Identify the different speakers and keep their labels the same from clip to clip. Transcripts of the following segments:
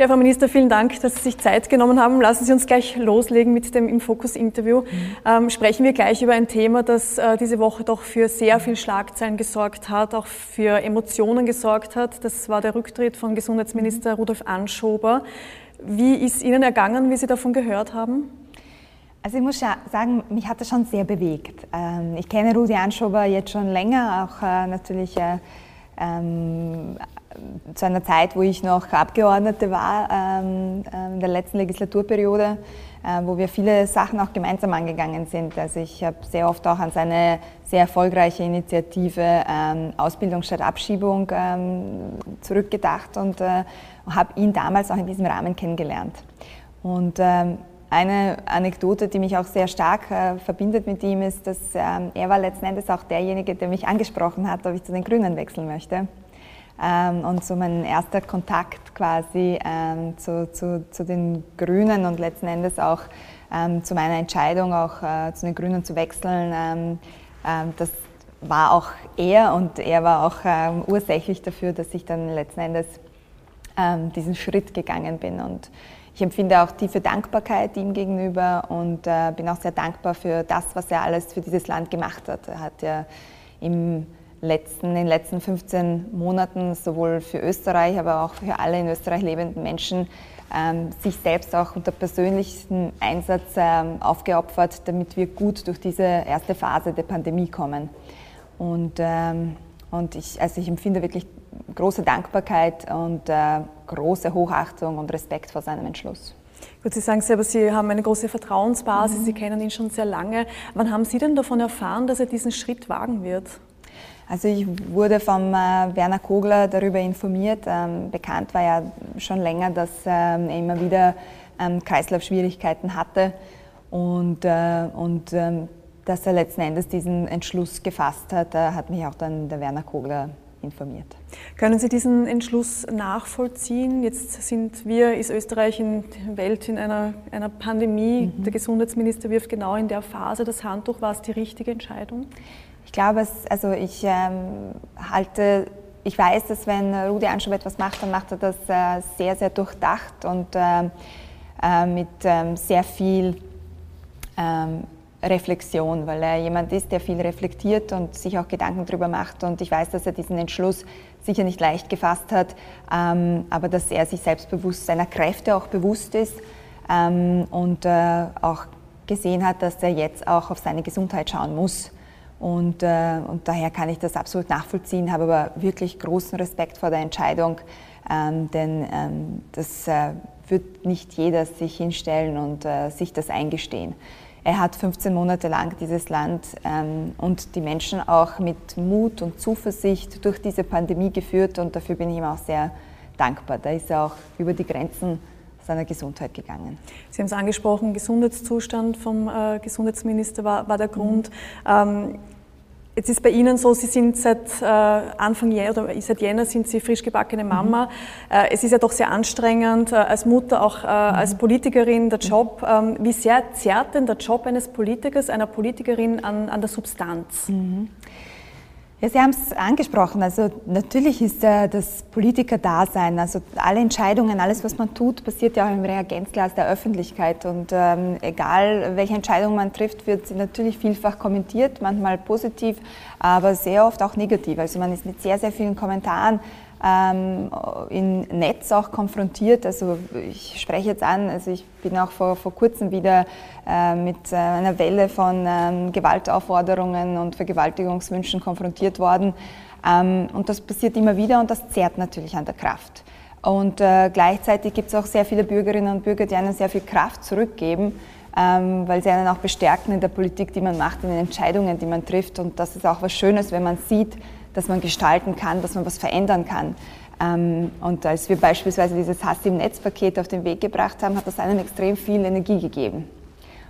Speaker 1: Ja, Frau Minister, vielen Dank, dass Sie sich Zeit genommen haben. Lassen Sie uns gleich loslegen mit dem Im Fokus-Interview. Mhm. Ähm, sprechen wir gleich über ein Thema, das äh, diese Woche doch für sehr viel Schlagzeilen gesorgt hat, auch für Emotionen gesorgt hat. Das war der Rücktritt von Gesundheitsminister mhm. Rudolf Anschober. Wie ist Ihnen ergangen, wie Sie davon gehört haben?
Speaker 2: Also ich muss sagen, mich hat das schon sehr bewegt. Ähm, ich kenne Rudi Anschober jetzt schon länger, auch äh, natürlich äh, ähm, zu einer Zeit, wo ich noch Abgeordnete war, ähm, äh, in der letzten Legislaturperiode, äh, wo wir viele Sachen auch gemeinsam angegangen sind. Also ich habe sehr oft auch an seine sehr erfolgreiche Initiative ähm, Ausbildung statt Abschiebung ähm, zurückgedacht und äh, habe ihn damals auch in diesem Rahmen kennengelernt. Und ähm, eine Anekdote, die mich auch sehr stark äh, verbindet mit ihm, ist, dass ähm, er war letzten Endes auch derjenige, der mich angesprochen hat, ob ich zu den Grünen wechseln möchte. Ähm, und so mein erster Kontakt quasi ähm, zu, zu, zu, den Grünen und letzten Endes auch ähm, zu meiner Entscheidung, auch äh, zu den Grünen zu wechseln, ähm, ähm, das war auch er und er war auch ähm, ursächlich dafür, dass ich dann letzten Endes diesen Schritt gegangen bin. Und ich empfinde auch tiefe Dankbarkeit ihm gegenüber und äh, bin auch sehr dankbar für das, was er alles für dieses Land gemacht hat. Er hat ja im letzten, in den letzten 15 Monaten sowohl für Österreich, aber auch für alle in Österreich lebenden Menschen ähm, sich selbst auch unter persönlichem Einsatz ähm, aufgeopfert, damit wir gut durch diese erste Phase der Pandemie kommen. Und, ähm, und ich, also ich empfinde wirklich große Dankbarkeit und äh, große Hochachtung und Respekt vor seinem Entschluss.
Speaker 1: Gut, Sie sagen selber, Sie haben eine große Vertrauensbasis, mhm. Sie kennen ihn schon sehr lange. Wann haben Sie denn davon erfahren, dass er diesen Schritt wagen wird?
Speaker 2: Also ich wurde vom äh, Werner Kogler darüber informiert. Ähm, bekannt war ja schon länger, dass ähm, er immer wieder ähm, Kreislaufschwierigkeiten hatte und, äh, und dass er letzten Endes diesen Entschluss gefasst hat, hat mich auch dann der Werner Kogler informiert.
Speaker 1: Können Sie diesen Entschluss nachvollziehen? Jetzt sind wir, ist Österreich in der Welt in einer, einer Pandemie. Mhm. Der Gesundheitsminister wirft genau in der Phase das Handtuch. War es die richtige Entscheidung?
Speaker 2: Ich glaube, es, also ich ähm, halte, ich weiß, dass wenn Rudi Anschober etwas macht, dann macht er das äh, sehr, sehr durchdacht und ähm, äh, mit ähm, sehr viel ähm, Reflexion, weil er jemand ist, der viel reflektiert und sich auch Gedanken darüber macht. Und ich weiß, dass er diesen Entschluss sicher nicht leicht gefasst hat, ähm, aber dass er sich selbstbewusst seiner Kräfte auch bewusst ist und äh, auch gesehen hat, dass er jetzt auch auf seine Gesundheit schauen muss. Und, äh, und daher kann ich das absolut nachvollziehen, habe aber wirklich großen Respekt vor der Entscheidung, ähm, denn ähm, das äh, wird nicht jeder sich hinstellen und äh, sich das eingestehen. Er hat 15 Monate lang dieses Land ähm, und die Menschen auch mit Mut und Zuversicht durch diese Pandemie geführt und dafür bin ich ihm auch sehr dankbar. Da ist er auch über die Grenzen seiner Gesundheit gegangen.
Speaker 1: Sie haben es angesprochen, Gesundheitszustand vom äh, Gesundheitsminister war, war der Grund. Mhm. Ähm, Jetzt ist bei Ihnen so, Sie sind seit äh, Anfang Jänner oder seit Jänner sind Sie frisch gebackene Mama. Mhm. Äh, es ist ja doch sehr anstrengend äh, als Mutter, auch äh, mhm. als Politikerin der Job. Ähm, wie sehr zerrt denn der Job eines Politikers, einer Politikerin an, an der Substanz? Mhm.
Speaker 2: Ja, Sie haben es angesprochen. Also natürlich ist äh, das Politiker-Dasein, also alle Entscheidungen, alles, was man tut, passiert ja auch im Reagenzglas der Öffentlichkeit. Und ähm, egal, welche Entscheidung man trifft, wird sie natürlich vielfach kommentiert, manchmal positiv, aber sehr oft auch negativ. Also man ist mit sehr, sehr vielen Kommentaren ähm, im Netz auch konfrontiert. Also ich spreche jetzt an, also ich bin auch vor, vor kurzem wieder äh, mit äh, einer Welle von ähm, Gewaltaufforderungen und Vergewaltigungswünschen konfrontiert worden. Ähm, und das passiert immer wieder und das zehrt natürlich an der Kraft. Und äh, gleichzeitig gibt es auch sehr viele Bürgerinnen und Bürger, die einen sehr viel Kraft zurückgeben, ähm, weil sie einen auch bestärken in der Politik, die man macht, in den Entscheidungen, die man trifft. Und das ist auch was Schönes, wenn man sieht, dass man gestalten kann, dass man was verändern kann. Ähm, und als wir beispielsweise dieses Hass im Netzpaket auf den Weg gebracht haben, hat das einem extrem viel Energie gegeben.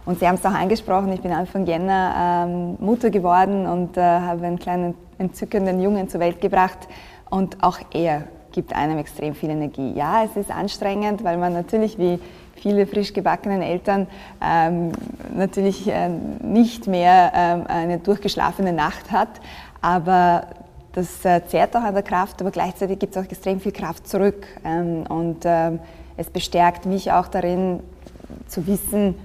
Speaker 2: Und Sie haben es auch angesprochen, ich bin Anfang Jänner ähm, Mutter geworden und äh, habe einen kleinen entzückenden Jungen zur Welt gebracht. Und auch er gibt einem extrem viel Energie. Ja, es ist anstrengend, weil man natürlich wie viele frisch gebackenen Eltern ähm, natürlich äh, nicht mehr ähm, eine durchgeschlafene Nacht hat. Aber das äh, zehrt auch an der Kraft, aber gleichzeitig gibt es auch extrem viel Kraft zurück. Ähm, und ähm, es bestärkt mich auch darin zu wissen,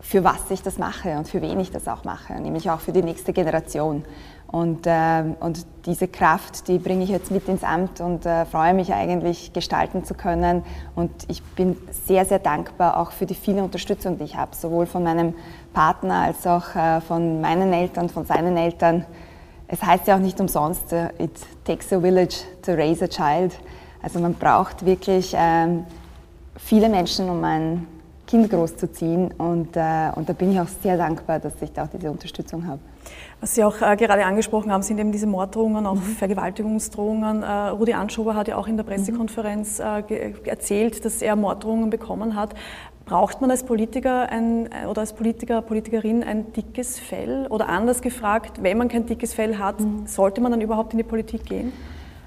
Speaker 2: für was ich das mache und für wen ich das auch mache, nämlich auch für die nächste Generation. Und, äh, und diese Kraft, die bringe ich jetzt mit ins Amt und äh, freue mich eigentlich, gestalten zu können. Und ich bin sehr, sehr dankbar auch für die viele Unterstützung, die ich habe, sowohl von meinem Partner als auch äh, von meinen Eltern, von seinen Eltern. Es heißt ja auch nicht umsonst, äh, it takes a village to raise a child. Also man braucht wirklich ähm, viele Menschen, um ein Kind großzuziehen. Und, äh, und da bin ich auch sehr dankbar, dass ich da auch diese Unterstützung habe.
Speaker 1: Was Sie auch äh, gerade angesprochen haben, sind eben diese Morddrohungen, auch mhm. Vergewaltigungsdrohungen. Äh, Rudi Anschober hat ja auch in der Pressekonferenz äh, erzählt, dass er Morddrohungen bekommen hat. Braucht man als Politiker ein, äh, oder als Politiker, Politikerin ein dickes Fell? Oder anders gefragt, wenn man kein dickes Fell hat, mhm. sollte man dann überhaupt in die Politik gehen?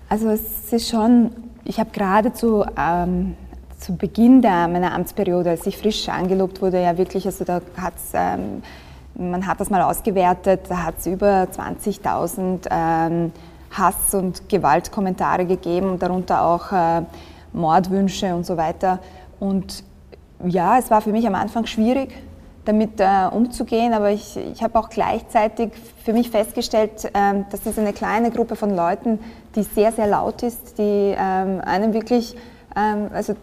Speaker 2: Also es ist schon, ich habe gerade zu, ähm, zu Beginn der, meiner Amtsperiode, als ich frisch angelobt wurde, ja wirklich, also da hat es... Ähm, man hat das mal ausgewertet, da hat es über 20.000 ähm, Hass- und Gewaltkommentare gegeben, darunter auch äh, Mordwünsche und so weiter. Und ja, es war für mich am Anfang schwierig, damit äh, umzugehen, aber ich, ich habe auch gleichzeitig für mich festgestellt, ähm, dass das eine kleine Gruppe von Leuten, die sehr, sehr laut ist, die ähm, einem wirklich, ähm, also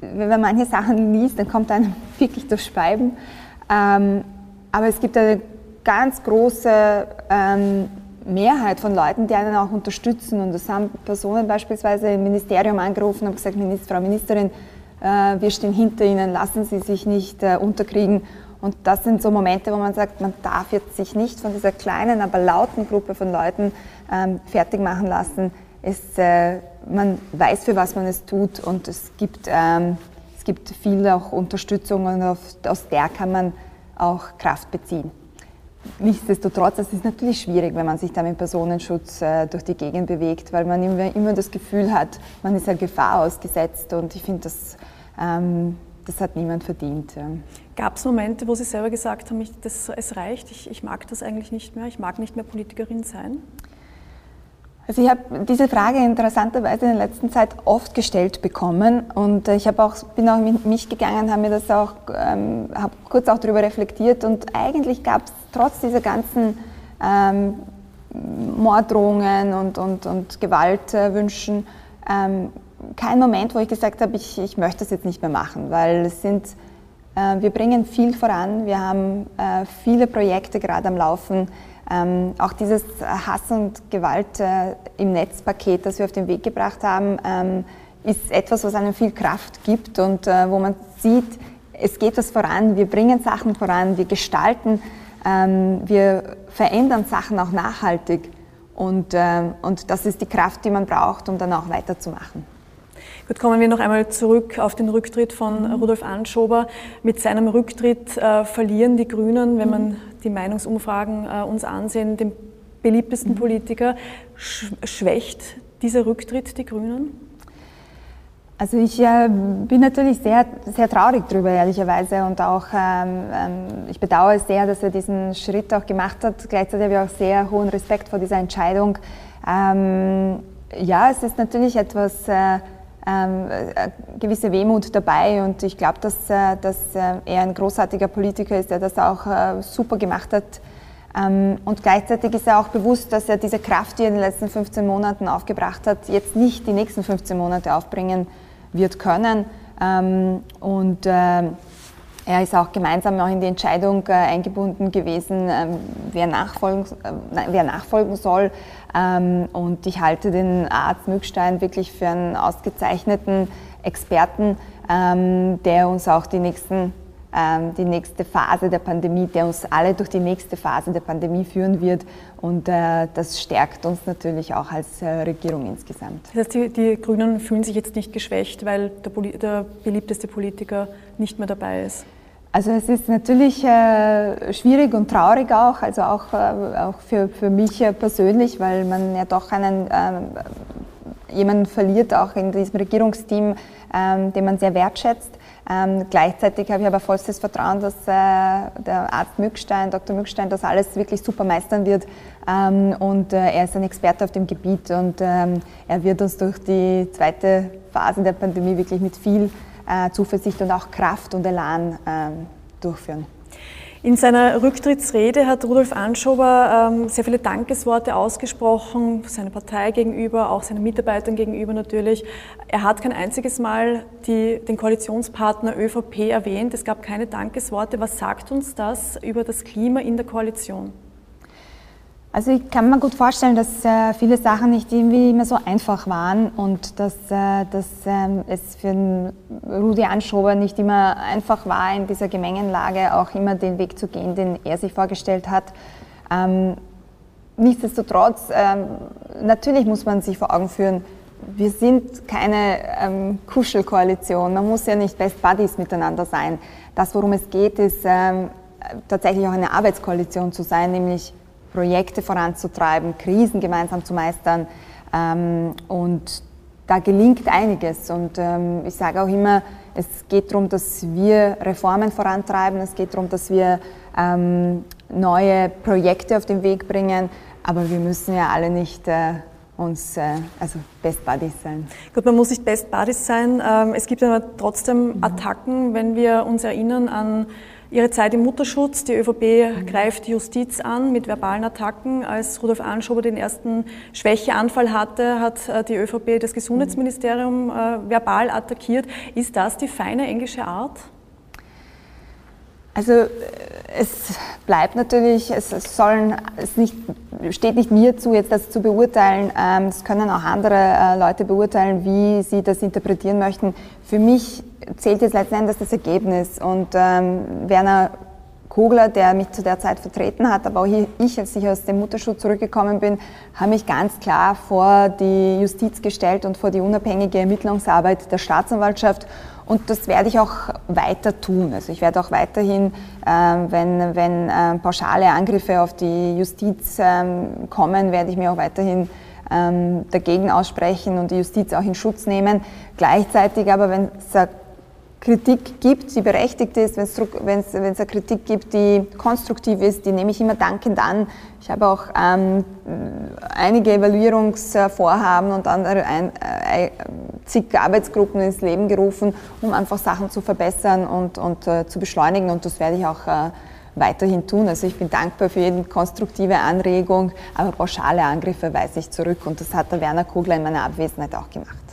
Speaker 2: wenn man manche Sachen liest, dann kommt einem wirklich das Schreiben. Ähm, aber es gibt eine ganz große ähm, Mehrheit von Leuten, die einen auch unterstützen. Und das haben Personen beispielsweise im Ministerium angerufen und gesagt, Frau Ministerin, wir stehen hinter Ihnen, lassen Sie sich nicht äh, unterkriegen. Und das sind so Momente, wo man sagt, man darf jetzt sich nicht von dieser kleinen, aber lauten Gruppe von Leuten ähm, fertig machen lassen. Es, äh, man weiß, für was man es tut und es gibt, ähm, es gibt viel auch Unterstützung und auf, aus der kann man auch Kraft beziehen. Nichtsdestotrotz, es ist natürlich schwierig, wenn man sich da mit Personenschutz äh, durch die Gegend bewegt, weil man immer, immer das Gefühl hat, man ist einer Gefahr ausgesetzt und ich finde, das, ähm, das hat niemand verdient. Ja.
Speaker 1: Gab es Momente, wo Sie selber gesagt haben, ich, das, es reicht, ich, ich mag das eigentlich nicht mehr, ich mag nicht mehr Politikerin sein?
Speaker 2: Also ich habe diese Frage interessanterweise in der letzten Zeit oft gestellt bekommen und ich habe auch, bin auch mit mich gegangen, habe mir das auch, ähm, habe kurz auch darüber reflektiert und eigentlich gab es trotz dieser ganzen ähm, Morddrohungen und, und, und Gewaltwünschen ähm, keinen Moment, wo ich gesagt habe, ich, ich möchte das jetzt nicht mehr machen, weil es sind, äh, wir bringen viel voran, wir haben äh, viele Projekte gerade am Laufen, ähm, auch dieses Hass und Gewalt äh, im Netzpaket, das wir auf den Weg gebracht haben, ähm, ist etwas, was einem viel Kraft gibt und äh, wo man sieht, es geht was voran, wir bringen Sachen voran, wir gestalten, wir verändern Sachen auch nachhaltig. Und, äh, und das ist die Kraft, die man braucht, um dann auch weiterzumachen.
Speaker 1: Gut, kommen wir noch einmal zurück auf den Rücktritt von mhm. Rudolf Anschober. Mit seinem Rücktritt äh, verlieren die Grünen, wenn man die Meinungsumfragen äh, uns ansehen, den beliebtesten mhm. Politiker. Sch schwächt dieser Rücktritt die Grünen?
Speaker 2: Also ich äh, bin natürlich sehr, sehr traurig darüber, ehrlicherweise. Und auch, ähm, ähm, ich bedauere sehr, dass er diesen Schritt auch gemacht hat. Gleichzeitig habe ich auch sehr hohen Respekt vor dieser Entscheidung. Ähm, ja, es ist natürlich etwas... Äh, ähm, äh, gewisse Wehmut dabei und ich glaube, dass, äh, dass äh, er ein großartiger Politiker ist, der das auch super gemacht hat. Ähm, und gleichzeitig ist er auch bewusst, dass er diese Kraft, die er in den letzten 15 Monaten aufgebracht hat, jetzt nicht die nächsten 15 Monate aufbringen wird können. Ähm, und er ist auch gemeinsam auch in die Entscheidung äh, eingebunden gewesen, ähm, wer, nachfolgen, äh, wer nachfolgen soll. Ähm, und ich halte den Arzt Mückstein wirklich für einen ausgezeichneten Experten, ähm, der uns auch die, nächsten, ähm, die nächste Phase der Pandemie, der uns alle durch die nächste Phase der Pandemie führen wird. Und äh, das stärkt uns natürlich auch als äh, Regierung insgesamt.
Speaker 1: Das heißt, die, die, Grünen fühlen sich jetzt nicht geschwächt, weil der, der beliebteste Politiker nicht mehr dabei ist?
Speaker 2: Also es ist natürlich äh, schwierig und traurig auch, also auch, äh, auch für, für mich persönlich, weil man ja doch einen, äh, jemanden verliert, auch in diesem Regierungsteam, ähm, den man sehr wertschätzt. Ähm, gleichzeitig habe ich aber vollstes Vertrauen, dass äh, der Arzt Mückstein, Dr. Mückstein, das alles wirklich super meistern wird. Ähm, und äh, er ist ein Experte auf dem Gebiet und ähm, er wird uns durch die zweite Phase der Pandemie wirklich mit viel äh, Zuversicht und auch Kraft und Elan ähm, durchführen.
Speaker 1: In seiner Rücktrittsrede hat Rudolf Anschober ähm, sehr viele Dankesworte ausgesprochen, seiner Partei gegenüber, auch seinen Mitarbeitern gegenüber natürlich. Er hat kein einziges Mal die, den Koalitionspartner ÖVP erwähnt. Es gab keine Dankesworte. Was sagt uns das über das Klima in der Koalition?
Speaker 2: Also ich kann mir gut vorstellen, dass äh, viele Sachen nicht irgendwie immer so einfach waren und dass, äh, dass ähm, es für Rudi Anschober nicht immer einfach war, in dieser Gemengenlage auch immer den Weg zu gehen, den er sich vorgestellt hat. Ähm, nichtsdestotrotz, ähm, natürlich muss man sich vor Augen führen, wir sind keine ähm, Kuschelkoalition. Man muss ja nicht Best Buddies miteinander sein. Das, worum es geht, ist ähm, tatsächlich auch eine Arbeitskoalition zu sein, nämlich Projekte voranzutreiben, Krisen gemeinsam zu meistern. Ähm, und da gelingt einiges. Und ähm, ich sage auch immer, es geht darum, dass wir Reformen vorantreiben, es geht darum, dass wir ähm, neue Projekte auf den Weg bringen, aber wir müssen ja alle nicht äh, uns, äh, also Best Buddies sein.
Speaker 1: Gut, man muss nicht Best Buddies sein. Ähm, es gibt aber trotzdem mhm. Attacken, wenn wir uns erinnern an Ihre Zeit im Mutterschutz. Die ÖVP greift Justiz an mit verbalen Attacken. Als Rudolf Anschober den ersten Schwächeanfall hatte, hat äh, die ÖVP das Gesundheitsministerium äh, verbal attackiert. Ist das die feine englische Art?
Speaker 2: Also äh, es bleibt natürlich, es sollen, es nicht, steht nicht mir zu, jetzt das zu beurteilen. Ähm, es können auch andere Leute beurteilen, wie sie das interpretieren möchten. Für mich zählt jetzt letzten Endes das Ergebnis. Und ähm, Werner Kogler, der mich zu der Zeit vertreten hat, aber auch ich, als ich aus dem Mutterschutz zurückgekommen bin, habe mich ganz klar vor die Justiz gestellt und vor die unabhängige Ermittlungsarbeit der Staatsanwaltschaft. Und das werde ich auch weiter tun. Also ich werde auch weiterhin, äh, wenn, wenn äh, pauschale Angriffe auf die Justiz äh, kommen, werde ich mir auch weiterhin ähm, dagegen aussprechen und die Justiz auch in Schutz nehmen. Gleichzeitig aber, wenn es Kritik gibt, die berechtigt ist, wenn es eine Kritik gibt, die konstruktiv ist, die nehme ich immer dankend an. Ich habe auch ähm, einige Evaluierungsvorhaben und andere ein, äh, zig Arbeitsgruppen ins Leben gerufen, um einfach Sachen zu verbessern und, und äh, zu beschleunigen und das werde ich auch äh, weiterhin tun. Also ich bin dankbar für jede konstruktive Anregung, aber pauschale Angriffe weise ich zurück und das hat der Werner Kogler in meiner Abwesenheit auch gemacht.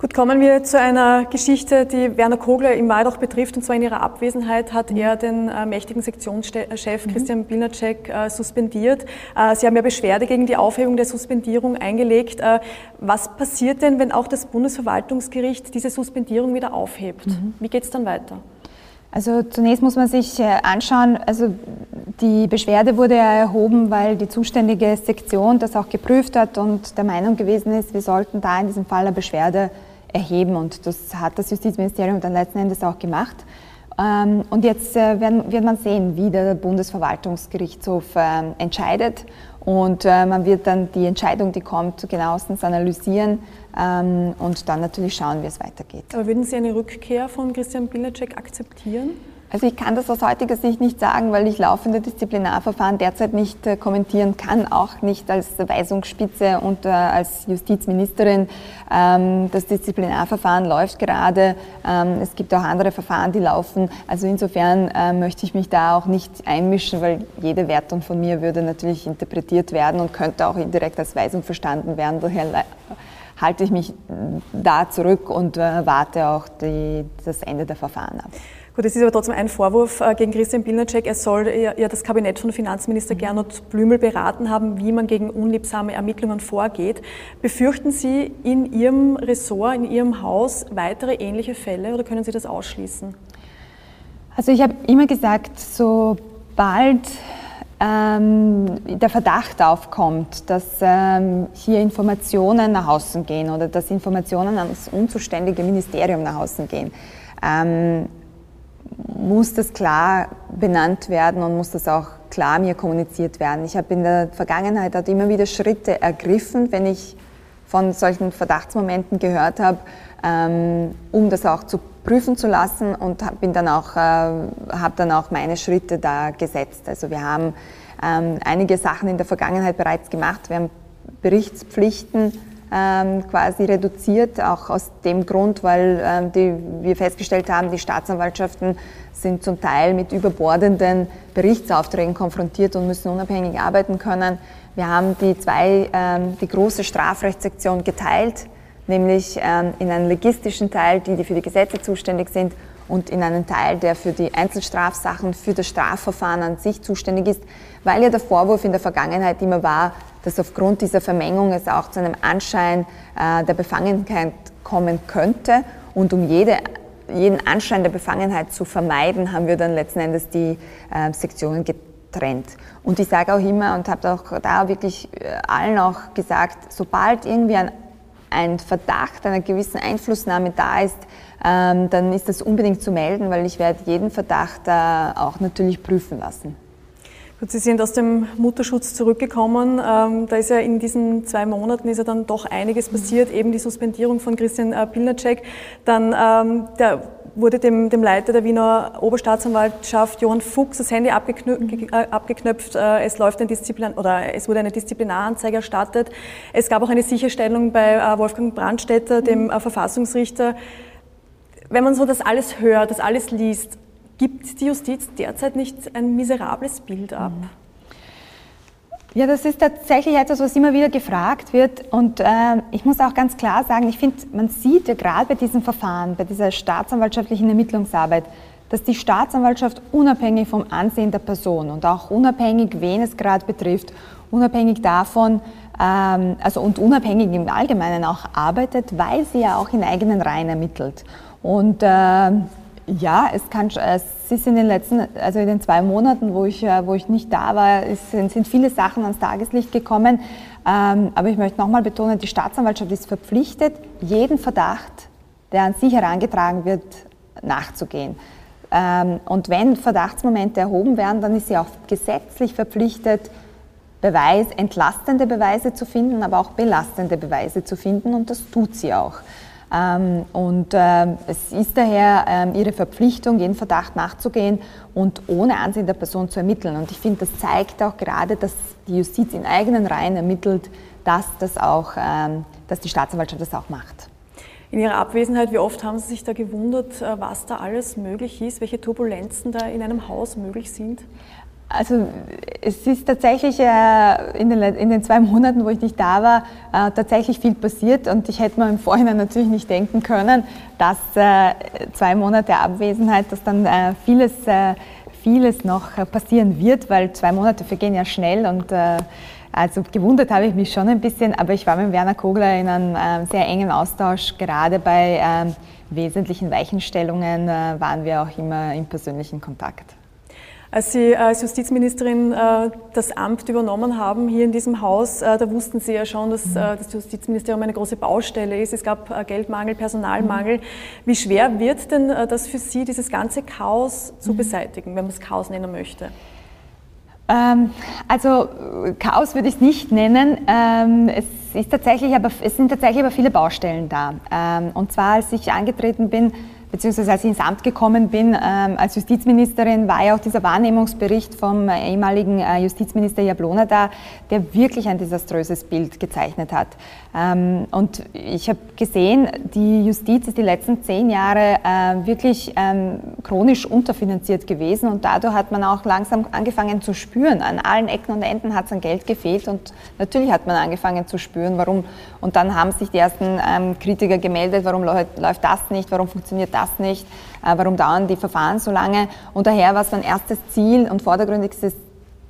Speaker 1: Gut, kommen wir zu einer Geschichte, die Werner Kogler im Mai doch betrifft. Und zwar in ihrer Abwesenheit hat er den äh, mächtigen Sektionschef mhm. Christian Bilnacek äh, suspendiert. Äh, Sie haben ja Beschwerde gegen die Aufhebung der Suspendierung eingelegt. Äh, was passiert denn, wenn auch das Bundesverwaltungsgericht diese Suspendierung wieder aufhebt? Mhm. Wie geht es dann weiter?
Speaker 2: Also zunächst muss man sich äh, anschauen, also die Beschwerde wurde ja erhoben, weil die zuständige Sektion das auch geprüft hat und der Meinung gewesen ist, wir sollten da in diesem Fall eine Beschwerde erheben. Und das hat das Justizministerium dann letzten Endes auch gemacht. Ähm, und jetzt äh, wird man sehen, wie der Bundesverwaltungsgerichtshof ähm, entscheidet. Und äh, man wird dann die Entscheidung, die kommt, genauestens analysieren ähm, und dann natürlich schauen, wie es weitergeht.
Speaker 1: Aber würden Sie eine Rückkehr von Christian Bilacek akzeptieren?
Speaker 2: Also ich kann das aus heutiger Sicht nicht sagen, weil ich laufende Disziplinarverfahren derzeit nicht äh, kommentieren kann, auch nicht als Weisungsspitze und äh, als Justizministerin. Ähm, das Disziplinarverfahren läuft gerade. Ähm, es gibt auch andere Verfahren, die laufen. Also insofern äh, möchte ich mich da auch nicht einmischen, weil jede Wertung von mir würde natürlich interpretiert werden und könnte auch indirekt als Weisung verstanden werden. Daher halte ich mich da zurück und warte auch die, das Ende der Verfahren ab.
Speaker 1: Gut, es ist aber trotzdem ein Vorwurf äh, gegen Christian Pilnacek. Er soll ja das Kabinett von Finanzminister mhm. Gernot Blümel beraten haben, wie man gegen unliebsame Ermittlungen vorgeht. Befürchten Sie in Ihrem Ressort, in Ihrem Haus weitere ähnliche Fälle oder können Sie das ausschließen?
Speaker 2: Also ich habe immer gesagt, sobald ähm, der Verdacht aufkommt, dass ähm, hier Informationen nach außen gehen oder dass Informationen ans unzuständige Ministerium nach außen gehen, ähm, muss das klar benannt werden und muss das auch klar mir kommuniziert werden. Ich habe in der Vergangenheit halt immer wieder Schritte ergriffen, wenn ich von solchen Verdachtsmomenten gehört habe, ähm, um das auch zu prüfen zu lassen und bin dann auch, äh, habe dann auch meine Schritte da gesetzt. Also wir haben ähm, einige Sachen in der Vergangenheit bereits gemacht. Wir haben Berichtspflichten quasi reduziert, auch aus dem Grund, weil ähm, die, wir festgestellt haben, die Staatsanwaltschaften sind zum Teil mit überbordenden Berichtsaufträgen konfrontiert und müssen unabhängig arbeiten können. Wir haben die zwei, ähm, die große Strafrechtssektion geteilt, nämlich ähm, in einen legistischen Teil, die, die für die Gesetze zuständig sind, und in einen Teil, der für die Einzelstrafsachen, für das Strafverfahren an sich zuständig ist, weil ja der Vorwurf in der Vergangenheit immer war, dass aufgrund dieser Vermengung es auch zu einem Anschein äh, der Befangenheit kommen könnte. Und um jede, jeden Anschein der Befangenheit zu vermeiden, haben wir dann letzten Endes die äh, Sektionen getrennt. Und ich sage auch immer und habe auch da wirklich äh, allen auch gesagt, sobald irgendwie ein, ein Verdacht einer gewissen Einflussnahme da ist, ähm, dann ist das unbedingt zu melden, weil ich werde jeden Verdacht auch natürlich prüfen lassen.
Speaker 1: Gut, Sie sind aus dem Mutterschutz zurückgekommen. Ähm, da ist ja in diesen zwei Monaten ist ja dann doch einiges passiert, eben die Suspendierung von Christian äh, Pilnacek. Dann ähm, der wurde dem, dem Leiter der Wiener Oberstaatsanwaltschaft Johann Fuchs das Handy abgeknüpft. Äh, abgeknöpft. Äh, es läuft ein Disziplin oder es wurde eine Disziplinaranzeige erstattet. Es gab auch eine Sicherstellung bei äh, Wolfgang Brandstätter, dem äh, Verfassungsrichter. Wenn man so das alles hört, das alles liest, Gibt die Justiz derzeit nicht ein miserables Bild ab?
Speaker 2: Ja, das ist tatsächlich etwas, was immer wieder gefragt wird. Und äh, ich muss auch ganz klar sagen, ich finde, man sieht ja gerade bei diesem Verfahren, bei dieser staatsanwaltschaftlichen Ermittlungsarbeit, dass die Staatsanwaltschaft unabhängig vom Ansehen der Person und auch unabhängig, wen es gerade betrifft, unabhängig davon, ähm, also und unabhängig im Allgemeinen auch arbeitet, weil sie ja auch in eigenen Reihen ermittelt. Und äh, ja, es kann, es ist in den letzten, also in den zwei Monaten, wo ich, äh, wo ich nicht da war, sind, sind viele Sachen ans Tageslicht gekommen. Ähm, aber ich möchte nochmal betonen, die Staatsanwaltschaft ist verpflichtet, jeden Verdacht, der an sie herangetragen wird, nachzugehen. Ähm, und wenn Verdachtsmomente erhoben werden, dann ist sie auch gesetzlich verpflichtet, Beweis, entlastende Beweise zu finden, aber auch belastende Beweise zu finden und das tut sie auch. Ähm, und ähm, es ist daher ähm, ihre Verpflichtung, jeden Verdacht nachzugehen und ohne Ansehen der Person zu ermitteln. Und ich finde, das zeigt auch gerade, dass die Justiz in eigenen Reihen ermittelt, dass, das auch, dass die Staatsanwaltschaft das auch macht.
Speaker 1: In Ihrer Abwesenheit, wie oft haben Sie sich da gewundert, äh, was da alles möglich ist, welche Turbulenzen da in einem Haus möglich sind?
Speaker 2: Also es ist tatsächlich äh, in, den, zwei Monaten, wo ich nicht da war, äh, tatsächlich viel passiert. Und ich hätte mir im Vorhinein natürlich nicht denken können, dass äh, zwei Monate Abwesenheit, dass dann vieles, vieles noch passieren wird, weil zwei Monate vergehen ja schnell. Und also gewundert habe ich mich schon ein bisschen, aber ich war mit Werner Kogler in einem sehr engen Austausch, gerade bei ähm, wesentlichen Weichenstellungen waren wir auch immer im persönlichen Kontakt.
Speaker 1: Als Sie als Justizministerin äh, das Amt übernommen haben hier in diesem Haus, äh, da wussten Sie ja schon, dass äh, das Justizministerium eine große Baustelle ist. Es gab Geldmangel, Personalmangel. Wie schwer wird denn das für Sie, dieses ganze Chaos zu beseitigen, wenn man es Chaos nennen möchte?
Speaker 2: Ähm, also Chaos würde ich es nicht nennen. Ähm, es, ist tatsächlich aber, es sind tatsächlich aber viele Baustellen da. Ähm, und zwar, als ich angetreten bin, beziehungsweise als ich ins Amt gekommen bin ähm, als Justizministerin, war ja auch dieser Wahrnehmungsbericht vom äh, ehemaligen äh, Justizminister Jablona da, der wirklich ein desaströses Bild gezeichnet hat. Ähm, und ich habe gesehen, die Justiz ist die letzten zehn Jahre äh, wirklich ähm, chronisch unterfinanziert gewesen und dadurch hat man auch langsam angefangen zu spüren. An allen Ecken und Enden hat es an Geld gefehlt und natürlich hat man angefangen zu spüren, warum. Und dann haben sich die ersten ähm, Kritiker gemeldet, warum läuft das nicht, warum funktioniert das nicht, äh, warum dauern die Verfahren so lange. Und daher war es mein erstes Ziel und vordergründigstes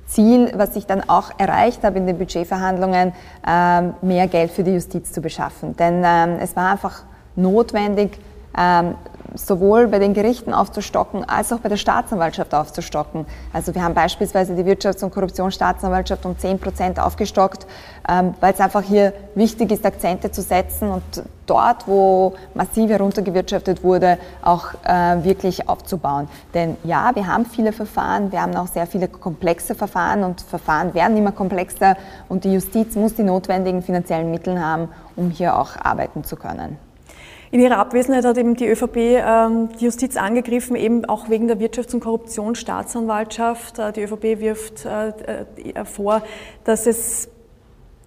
Speaker 2: Ziel, was ich dann auch erreicht habe in den Budgetverhandlungen, ähm, mehr Geld für die Justiz zu beschaffen. Denn ähm, es war einfach notwendig, ähm, sowohl bei den Gerichten aufzustocken, als auch bei der Staatsanwaltschaft aufzustocken. Also wir haben beispielsweise die Wirtschafts- und Korruptionsstaatsanwaltschaft um 10 Prozent aufgestockt, ähm, weil es einfach hier wichtig ist, Akzente zu setzen und dort, wo massiv heruntergewirtschaftet wurde, auch äh, wirklich aufzubauen. Denn ja, wir haben viele Verfahren, wir haben auch sehr viele komplexe Verfahren und Verfahren werden immer komplexer und die Justiz muss die notwendigen finanziellen Mittel haben, um hier auch arbeiten zu können.
Speaker 1: In ihrer Abwesenheit hat eben die ÖVP ähm, die Justiz angegriffen, eben auch wegen der Wirtschafts- und Korruptionsstaatsanwaltschaft. Äh, die ÖVP wirft äh, äh, vor, dass es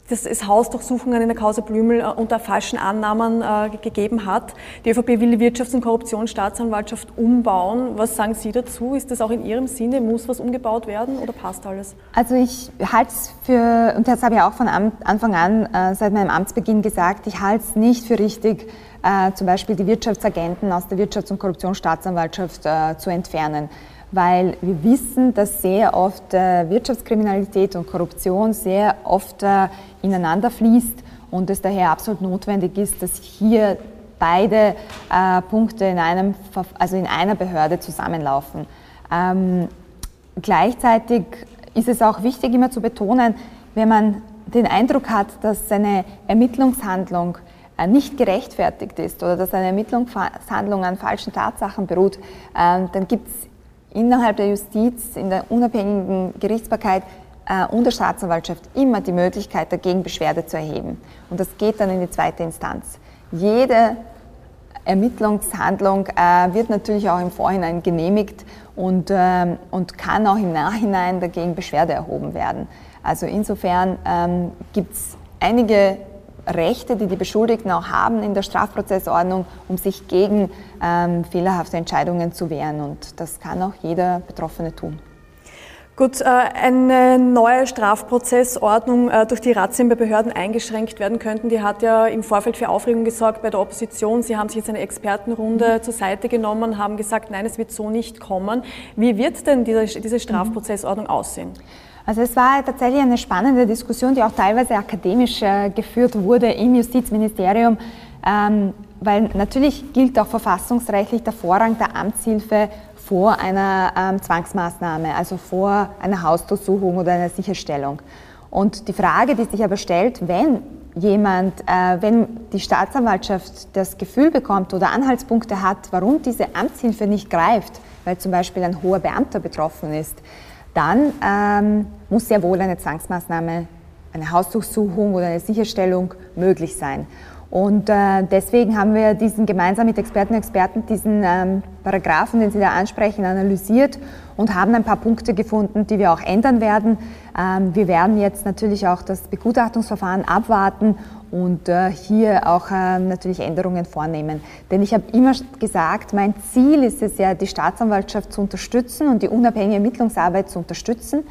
Speaker 1: dass es Hausdurchsuchungen in der Causa Blümel unter falschen Annahmen gegeben hat. Die ÖVP will die Wirtschafts- und Korruptionsstaatsanwaltschaft umbauen. Was sagen Sie dazu? Ist das auch in Ihrem Sinne? Muss was umgebaut werden oder passt alles?
Speaker 2: Also ich halte es für, und das habe ich auch von Anfang an seit meinem Amtsbeginn gesagt, ich halte es nicht für richtig, äh, zum Beispiel die Wirtschaftsagenten aus der Wirtschafts- und Korruptionsstaatsanwaltschaft äh, zu entfernen weil wir wissen, dass sehr oft äh, Wirtschaftskriminalität und Korruption sehr oft äh, ineinander fließt und es daher absolut notwendig ist, dass hier beide äh, Punkte in, einem, also in einer Behörde zusammenlaufen. Ähm, gleichzeitig ist es auch wichtig, immer zu betonen, wenn man den Eindruck hat, dass eine Ermittlungshandlung nicht gerechtfertigt ist oder dass eine Ermittlungshandlung an falschen Tatsachen beruht, ähm, dann gibt es innerhalb der Justiz, in der unabhängigen Gerichtsbarkeit äh, und der Staatsanwaltschaft immer die Möglichkeit, dagegen Beschwerde zu erheben. Und das geht dann in die zweite Instanz. Jede Ermittlungshandlung äh, wird natürlich auch im Vorhinein genehmigt und, äh, und kann auch im Nachhinein dagegen Beschwerde erhoben werden. Also insofern ähm, gibt es einige Rechte, die die Beschuldigten auch haben in der Strafprozessordnung, um sich gegen ähm, fehlerhafte Entscheidungen zu wehren. Und das kann auch jeder Betroffene tun.
Speaker 1: Gut, äh, eine neue Strafprozessordnung äh, durch die Razzien bei Behörden eingeschränkt werden könnten, die hat ja im Vorfeld für Aufregung gesorgt bei der Opposition. Sie haben sich jetzt eine Expertenrunde zur Seite genommen und haben gesagt, nein, es wird so nicht kommen. Wie wird denn diese, diese Strafprozessordnung aussehen?
Speaker 2: Also es war tatsächlich eine spannende Diskussion, die auch teilweise akademisch äh, geführt wurde im Justizministerium, ähm, weil natürlich gilt auch verfassungsrechtlich der Vorrang der Amtshilfe vor einer ähm, Zwangsmaßnahme, also vor einer Hausdurchsuchung oder einer Sicherstellung. Und die Frage, die sich aber stellt, wenn jemand, äh, wenn die Staatsanwaltschaft das Gefühl bekommt oder Anhaltspunkte hat, warum diese Amtshilfe nicht greift, weil zum Beispiel ein hoher Beamter betroffen ist, dann ähm, muss sehr wohl eine Zwangsmaßnahme, eine Hausdurchsuchung oder eine Sicherstellung möglich sein. Und äh, deswegen haben wir diesen gemeinsam mit Experten und Experten diesen ähm, Paragraphen, den Sie da ansprechen, analysiert und haben ein paar Punkte gefunden, die wir auch ändern werden. Ähm, wir werden jetzt natürlich auch das Begutachtungsverfahren abwarten und äh, hier auch äh, natürlich Änderungen vornehmen. Denn ich habe immer gesagt, mein Ziel ist es ja, die Staatsanwaltschaft zu unterstützen und die unabhängige Ermittlungsarbeit zu unterstützen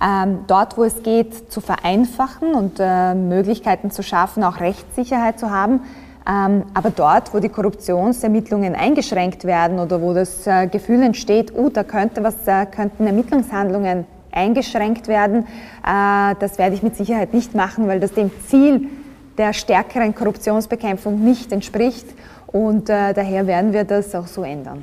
Speaker 2: ähm, dort, wo es geht, zu vereinfachen und äh, Möglichkeiten zu schaffen, auch Rechtssicherheit zu haben. Ähm, aber dort, wo die Korruptionsermittlungen eingeschränkt werden oder wo das äh, Gefühl entsteht, uh, da könnte was, äh, könnten Ermittlungshandlungen eingeschränkt werden, äh, das werde ich mit Sicherheit nicht machen, weil das dem Ziel der stärkeren Korruptionsbekämpfung nicht entspricht. Und äh, daher werden wir das auch so ändern.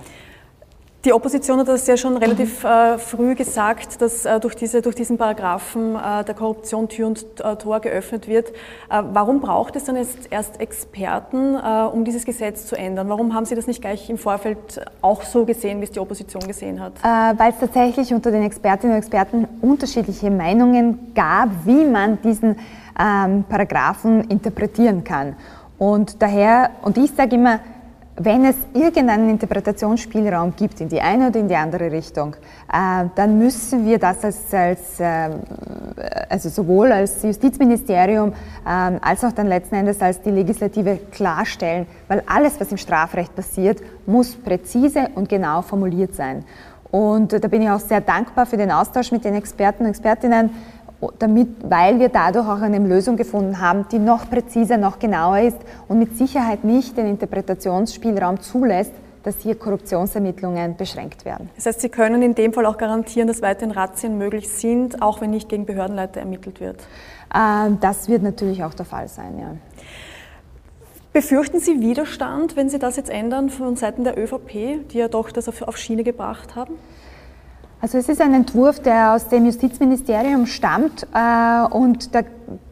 Speaker 1: Die Opposition hat das ja schon relativ mhm. äh, früh gesagt, dass äh, durch, diese, durch diesen Paragraphen äh, der Korruption Tür und äh, Tor geöffnet wird. Äh, warum braucht es dann jetzt erst Experten, äh, um dieses Gesetz zu ändern? Warum haben Sie das nicht gleich im Vorfeld auch so gesehen, wie es die Opposition gesehen hat?
Speaker 2: Weil es tatsächlich unter den Expertinnen und Experten unterschiedliche Meinungen gab, wie man diesen ähm, Paragraphen interpretieren kann. Und daher, und ich sage immer, wenn es irgendeinen Interpretationsspielraum gibt in die eine oder in die andere Richtung, äh, dann müssen wir das als, als äh, also sowohl als Justizministerium äh, als auch dann letzten Endes als die Legislative klarstellen, weil alles, was im Strafrecht passiert, muss präzise und genau formuliert sein. Und da bin ich auch sehr dankbar für den Austausch mit den Experten und Expertinnen, damit, weil wir dadurch auch eine Lösung gefunden haben, die noch präziser, noch genauer ist und mit Sicherheit nicht den Interpretationsspielraum zulässt, dass hier Korruptionsermittlungen beschränkt werden.
Speaker 1: Das heißt, Sie können in dem Fall auch garantieren, dass weiterhin Razzien möglich sind, auch wenn nicht gegen Behördenleiter ermittelt wird?
Speaker 2: Ähm, das wird natürlich auch der Fall sein, ja.
Speaker 1: Befürchten Sie Widerstand, wenn Sie das jetzt ändern von Seiten der ÖVP, die ja doch das auf Schiene gebracht haben?
Speaker 2: Also es ist ein Entwurf, der aus dem Justizministerium stammt äh, und der,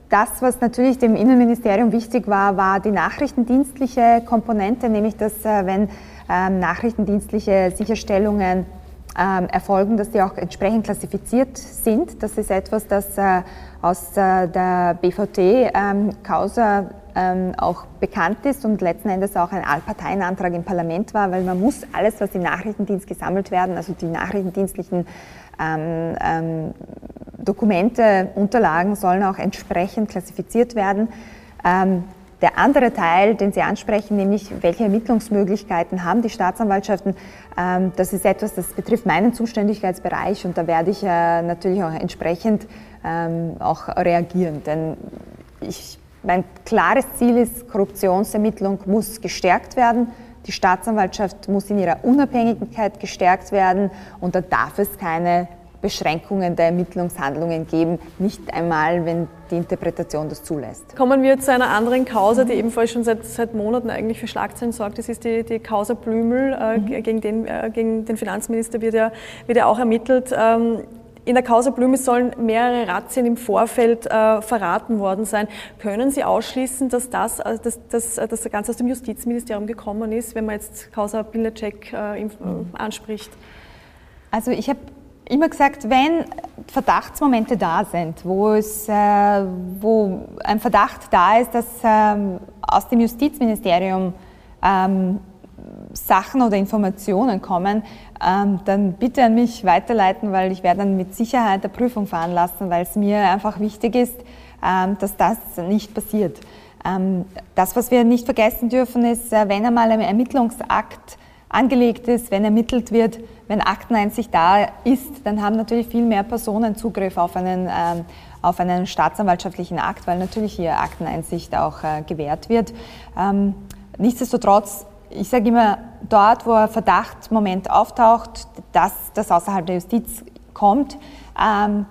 Speaker 2: das, was natürlich dem Innenministerium wichtig war, war die nachrichtendienstliche Komponente, nämlich dass äh, wenn ähm, nachrichtendienstliche Sicherstellungen ähm, erfolgen, dass die auch entsprechend klassifiziert sind. Das ist etwas, das äh, aus äh, der BVT-Causa ähm, auch bekannt ist und letzten Endes auch ein Allparteienantrag im Parlament war, weil man muss alles, was im Nachrichtendienst gesammelt werden, also die nachrichtendienstlichen ähm, ähm, Dokumente, Unterlagen sollen auch entsprechend klassifiziert werden. Der andere Teil, den Sie ansprechen, nämlich welche Ermittlungsmöglichkeiten haben die Staatsanwaltschaften, ähm, das ist etwas, das betrifft meinen Zuständigkeitsbereich und da werde ich äh, natürlich auch entsprechend ähm, auch reagieren. Denn ich, mein klares Ziel ist, Korruptionsermittlung muss gestärkt werden. Die Staatsanwaltschaft muss in ihrer Unabhängigkeit gestärkt werden und da darf es keine Beschränkungen der Ermittlungshandlungen geben, nicht einmal, wenn die Interpretation das zulässt.
Speaker 1: Kommen wir zu einer anderen Causa, die ebenfalls schon seit, seit Monaten eigentlich für Schlagzeilen sorgt. Das ist die, die Causa Blümel. Äh, mhm. gegen, den, äh, gegen den Finanzminister wird ja, wird ja auch ermittelt. Ähm, in der Causa Blümel sollen mehrere Razzien im Vorfeld äh, verraten worden sein. Können Sie ausschließen, dass das, äh, dass, dass, äh, dass das Ganze aus dem Justizministerium gekommen ist, wenn man jetzt Causa Bilnacek äh, anspricht?
Speaker 2: Also ich habe immer gesagt, wenn Verdachtsmomente da sind, wo, es, äh, wo ein Verdacht da ist, dass ähm, aus dem Justizministerium ähm, Sachen oder Informationen kommen, ähm, dann bitte an mich weiterleiten, weil ich werde dann mit Sicherheit eine Prüfung fahren lassen, weil es mir einfach wichtig ist, ähm, dass das nicht passiert. Ähm, das, was wir nicht vergessen dürfen, ist, äh, wenn einmal ein Ermittlungsakt angelegt ist, wenn ermittelt wird, wenn Akteneinsicht da ist, dann haben natürlich viel mehr Personen Zugriff auf einen, ähm, auf einen staatsanwaltschaftlichen Akt, weil natürlich hier Akteneinsicht auch äh, gewährt wird. Ähm, nichtsdestotrotz, ich sage immer, dort, wo ein Verdachtsmoment auftaucht, dass das außerhalb der Justiz kommt, ähm,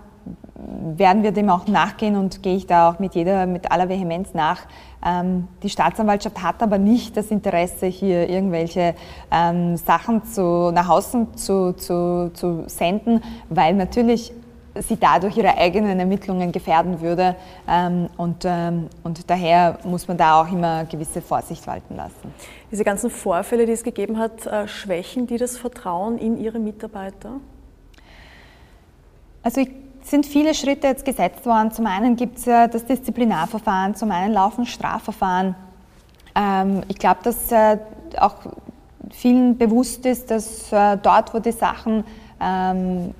Speaker 2: werden wir dem auch nachgehen und gehe ich da auch mit jeder, mit aller Vehemenz nach. Ähm, die Staatsanwaltschaft hat aber nicht das Interesse, hier irgendwelche ähm, Sachen zu, nach außen zu, zu, zu senden, weil natürlich sie dadurch ihre eigenen Ermittlungen gefährden würde. Ähm, und, ähm, und daher muss man da auch immer gewisse Vorsicht walten lassen.
Speaker 1: Diese ganzen Vorfälle, die es gegeben hat, äh, schwächen die das Vertrauen in Ihre Mitarbeiter?
Speaker 2: Also ich sind viele Schritte jetzt gesetzt worden. Zum einen gibt es ja das Disziplinarverfahren, zum einen laufen Strafverfahren. Ähm, ich glaube, dass äh, auch vielen bewusst ist, dass äh, dort, wo die Sachen ähm,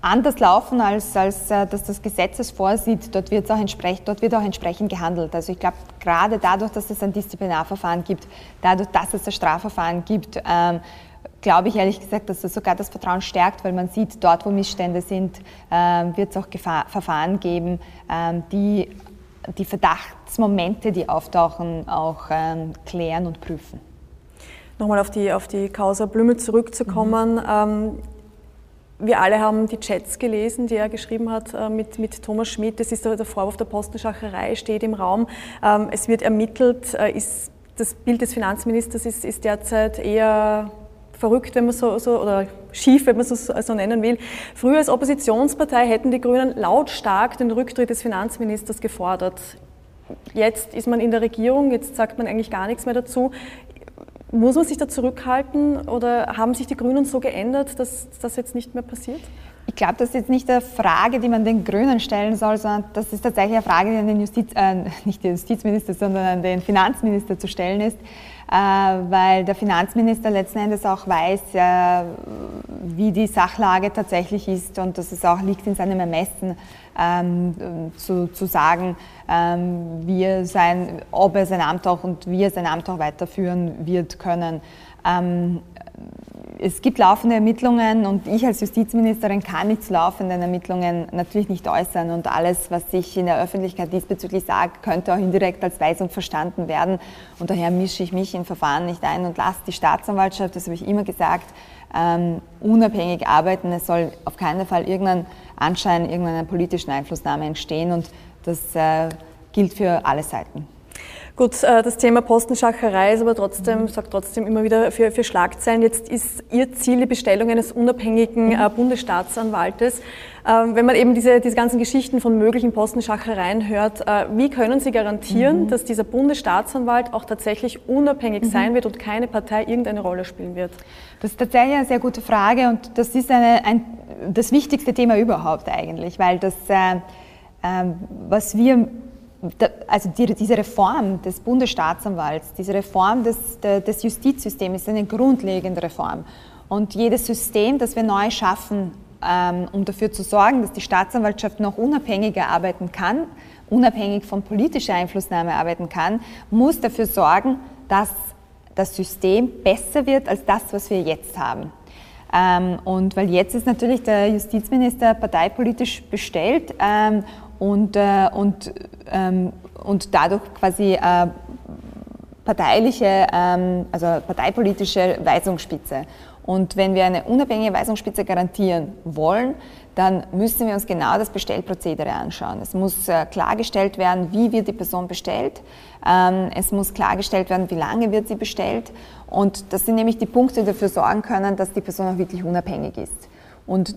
Speaker 2: anders laufen, als, als äh, dass das Gesetz es vorsieht, dort, wird's auch dort wird auch entsprechend gehandelt. Also ich glaube, gerade dadurch, dass es ein Disziplinarverfahren gibt, dadurch, dass es ein Strafverfahren gibt, ähm, glaube ich ehrlich gesagt, dass das sogar das Vertrauen stärkt, weil man sieht, dort, wo Missstände sind, ähm, wird es auch Gefahr, Verfahren geben, ähm, die die Verdachtsmomente, die auftauchen, auch ähm, klären und prüfen.
Speaker 1: Nochmal auf die, auf die Causa Blümel zurückzukommen. Mhm. Wir alle haben die Chats gelesen, die er geschrieben hat äh, mit, mit Thomas Schmidt. Das ist der Vorwurf der Postenschacherei, steht im Raum. Es wird ermittelt. Äh, ist, das Bild des Finanzministers ist, ist derzeit eher verrückt, wenn man so, so oder schief, wenn man es so, so nennen will. Früher als Oppositionspartei hätten die Grünen lautstark den Rücktritt des Finanzministers gefordert. Jetzt ist man in der Regierung, jetzt sagt man eigentlich gar nichts mehr dazu. Muss man sich da zurückhalten oder haben sich die Grünen so geändert, dass das jetzt nicht mehr passiert?
Speaker 2: Ich glaube, das ist jetzt nicht eine Frage, die man den Grünen stellen soll, sondern das ist tatsächlich eine Frage, die an den Justiz, äh, nicht den Justizminister, sondern an den Finanzminister zu stellen ist. Äh, weil der Finanzminister letzten Endes auch weiß, äh, wie die Sachlage tatsächlich ist und dass es auch liegt in seinem Ermessen ähm, zu, zu sagen, ähm, wie er sein, ob er sein Amt auch und wie er sein Amt auch weiterführen wird können. Es gibt laufende Ermittlungen und ich als Justizministerin kann mich zu laufenden Ermittlungen natürlich nicht äußern und alles, was ich in der Öffentlichkeit diesbezüglich sage, könnte auch indirekt als Weisung verstanden werden und daher mische ich mich in Verfahren nicht ein und lasse die Staatsanwaltschaft, das habe ich immer gesagt, ähm, unabhängig arbeiten. Es soll auf keinen Fall irgendein Anschein irgendeiner politischen Einflussnahme entstehen und das äh, gilt für alle Seiten.
Speaker 1: Gut, äh, das Thema Postenschacherei ist aber trotzdem, mhm. sagt trotzdem immer wieder für, für Schlagzeilen. Jetzt ist Ihr Ziel die Bestellung eines unabhängigen mhm. Äh, Bundesstaatsanwaltes. Ähm, wenn man eben diese, diese ganzen Geschichten von möglichen Postenschachereien hört, äh, wie können Sie garantieren, mhm. dass dieser Bundesstaatsanwalt auch tatsächlich unabhängig mhm. sein wird und keine Partei irgendeine Rolle spielen wird?
Speaker 2: Das ist tatsächlich eine sehr gute Frage und das ist eine, ein, das wichtigste Thema überhaupt eigentlich, weil das, äh, äh, was wir also die, diese Reform des Bundesstaatsanwalts, diese Reform des, des Justizsystems ist eine grundlegende Reform. Und jedes System, das wir neu schaffen, ähm, um dafür zu sorgen, dass die Staatsanwaltschaft noch unabhängiger arbeiten kann, unabhängig von politischer Einflussnahme arbeiten kann, muss dafür sorgen, dass das System besser wird als das, was wir jetzt haben. Ähm, und weil jetzt ist natürlich der Justizminister parteipolitisch bestellt ähm, und, äh, und, ähm, und dadurch quasi äh, parteiliche, ähm, also parteipolitische Weisungsspitze. Und wenn wir eine unabhängige Weisungsspitze garantieren wollen, dann müssen wir uns genau das Bestellprozedere anschauen. Es muss äh, klargestellt werden, wie wird die Person bestellt. Ähm, es muss klargestellt werden, wie lange wird sie bestellt. Und das sind nämlich die Punkte, die dafür sorgen können, dass die Person auch wirklich unabhängig ist. Und äh,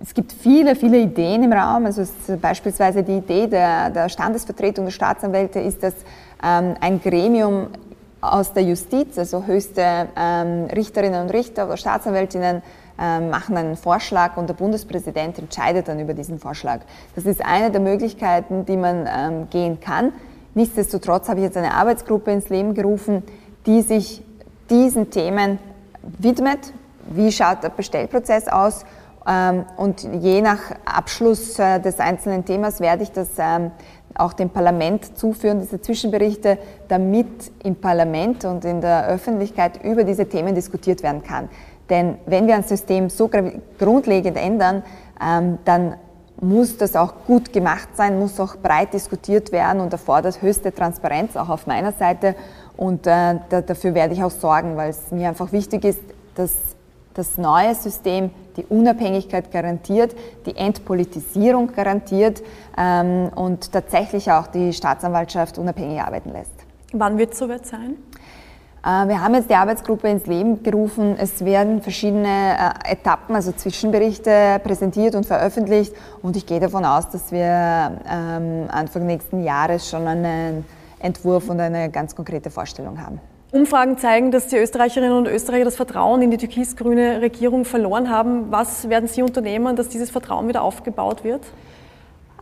Speaker 2: es gibt viele, viele Ideen im Raum. Also beispielsweise die Idee der, der Standesvertretung der Staatsanwälte ist, dass ähm, ein Gremium aus der Justiz, also höchste ähm, Richterinnen und Richter oder Staatsanwältinnen, ähm, machen einen Vorschlag und der Bundespräsident entscheidet dann über diesen Vorschlag. Das ist eine der Möglichkeiten, die man ähm, gehen kann. Nichtsdestotrotz habe ich jetzt eine Arbeitsgruppe ins Leben gerufen, die sich diesen Themen widmet. Wie schaut der Bestellprozess aus? Ähm, und je nach Abschluss äh, des einzelnen Themas werde ich das ähm, auch dem Parlament zuführen, diese Zwischenberichte, damit im Parlament und in der Öffentlichkeit über diese Themen diskutiert werden kann. Denn wenn wir ein System so grundlegend ändern, ähm, dann muss das auch gut gemacht sein, muss auch breit diskutiert werden und erfordert höchste Transparenz, auch auf meiner Seite. Und äh, dafür werde ich auch sorgen, weil es mir einfach wichtig ist, dass das neue System die Unabhängigkeit garantiert, die Entpolitisierung garantiert ähm, und tatsächlich auch die Staatsanwaltschaft unabhängig arbeiten lässt.
Speaker 1: Wann wird es soweit sein?
Speaker 2: Äh, wir haben jetzt die Arbeitsgruppe ins Leben gerufen. Es werden verschiedene äh, Etappen, also Zwischenberichte präsentiert und veröffentlicht. Und ich gehe davon aus, dass wir ähm, Anfang nächsten Jahres schon einen Entwurf und eine ganz konkrete Vorstellung haben.
Speaker 1: Umfragen zeigen, dass die Österreicherinnen und Österreicher das Vertrauen in die türkis-grüne Regierung verloren haben. Was werden Sie unternehmen, dass dieses Vertrauen wieder aufgebaut wird?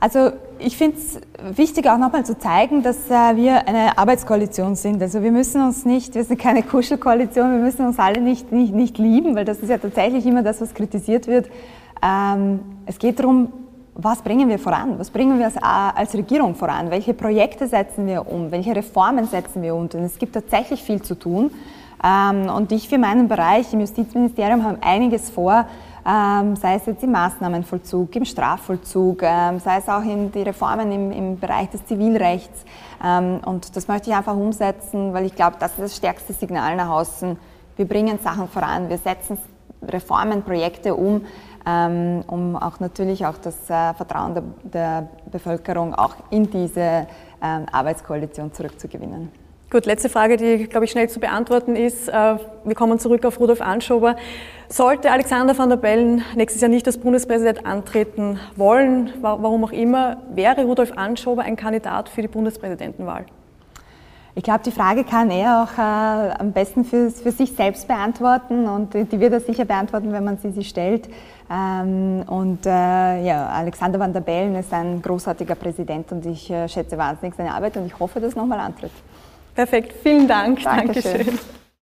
Speaker 2: Also ich finde es wichtig auch nochmal zu zeigen, dass äh, wir eine Arbeitskoalition sind. Also wir müssen uns nicht, wir sind keine Kuschelkoalition, wir müssen uns alle nicht, nicht, nicht lieben, weil das ist ja tatsächlich immer das, was kritisiert wird. Ähm, es geht darum, was bringen wir voran? Was bringen wir als, als, Regierung voran? Welche Projekte setzen wir um? Welche Reformen setzen wir um? Und es gibt tatsächlich viel zu tun. Ähm, und ich für meinen Bereich im Justizministerium habe einiges vor, ähm, sei es jetzt im Maßnahmenvollzug, im Strafvollzug, ähm, sei es auch in die Reformen im, im Bereich des Zivilrechts. Und das möchte ich einfach umsetzen, weil ich glaube, das ist das stärkste Signal nach außen. Wir bringen Sachen voran, wir setzen Reformen, Projekte um, um auch natürlich auch das äh, Vertrauen der, der, Bevölkerung auch in diese ähm, Arbeitskoalition zurückzugewinnen.
Speaker 1: Gut, letzte Frage, die, glaube ich, schnell zu beantworten ist. Äh, wir kommen zurück auf Rudolf Anschober. Sollte Alexander van der Bellen nächstes Jahr nicht als Bundespräsident antreten wollen, warum auch immer, wäre Rudolf Anschober ein Kandidat für die Bundespräsidentenwahl?
Speaker 2: Ich glaube, die Frage kann er auch äh, am besten für, für, sich selbst beantworten und die wird er sicher beantworten, wenn man sie sich stellt. Ähm, und äh, ja, Alexander Van der Bellen ist ein großartiger Präsident und ich äh, schätze wahnsinnig seine Arbeit und ich hoffe, dass er nochmal antritt.
Speaker 1: Perfekt, vielen Dank. Dankeschön. Dankeschön.